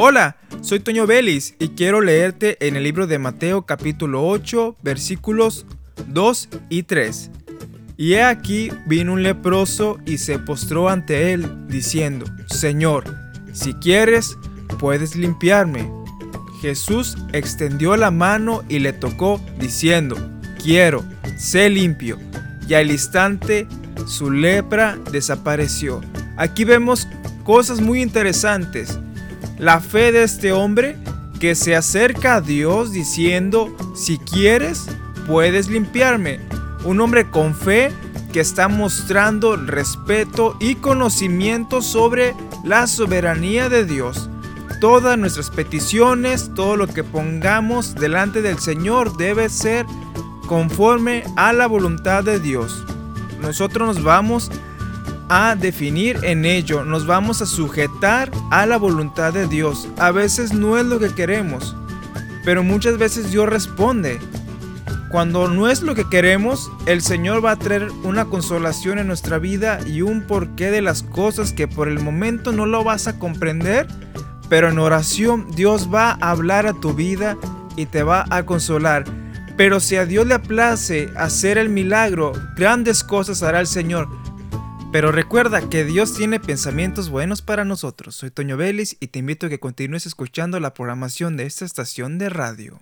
Hola, soy Toño Vélez y quiero leerte en el libro de Mateo capítulo 8 versículos 2 y 3. Y he aquí vino un leproso y se postró ante él, diciendo, Señor, si quieres, puedes limpiarme. Jesús extendió la mano y le tocó, diciendo, Quiero, sé limpio. Y al instante su lepra desapareció. Aquí vemos cosas muy interesantes. La fe de este hombre que se acerca a Dios diciendo, si quieres, puedes limpiarme. Un hombre con fe que está mostrando respeto y conocimiento sobre la soberanía de Dios. Todas nuestras peticiones, todo lo que pongamos delante del Señor debe ser conforme a la voluntad de Dios. Nosotros nos vamos a definir en ello, nos vamos a sujetar a la voluntad de Dios. A veces no es lo que queremos, pero muchas veces Dios responde. Cuando no es lo que queremos, el Señor va a traer una consolación en nuestra vida y un porqué de las cosas que por el momento no lo vas a comprender, pero en oración Dios va a hablar a tu vida y te va a consolar. Pero si a Dios le place hacer el milagro, grandes cosas hará el Señor. Pero recuerda que Dios tiene pensamientos buenos para nosotros. Soy Toño Vélez y te invito a que continúes escuchando la programación de esta estación de radio.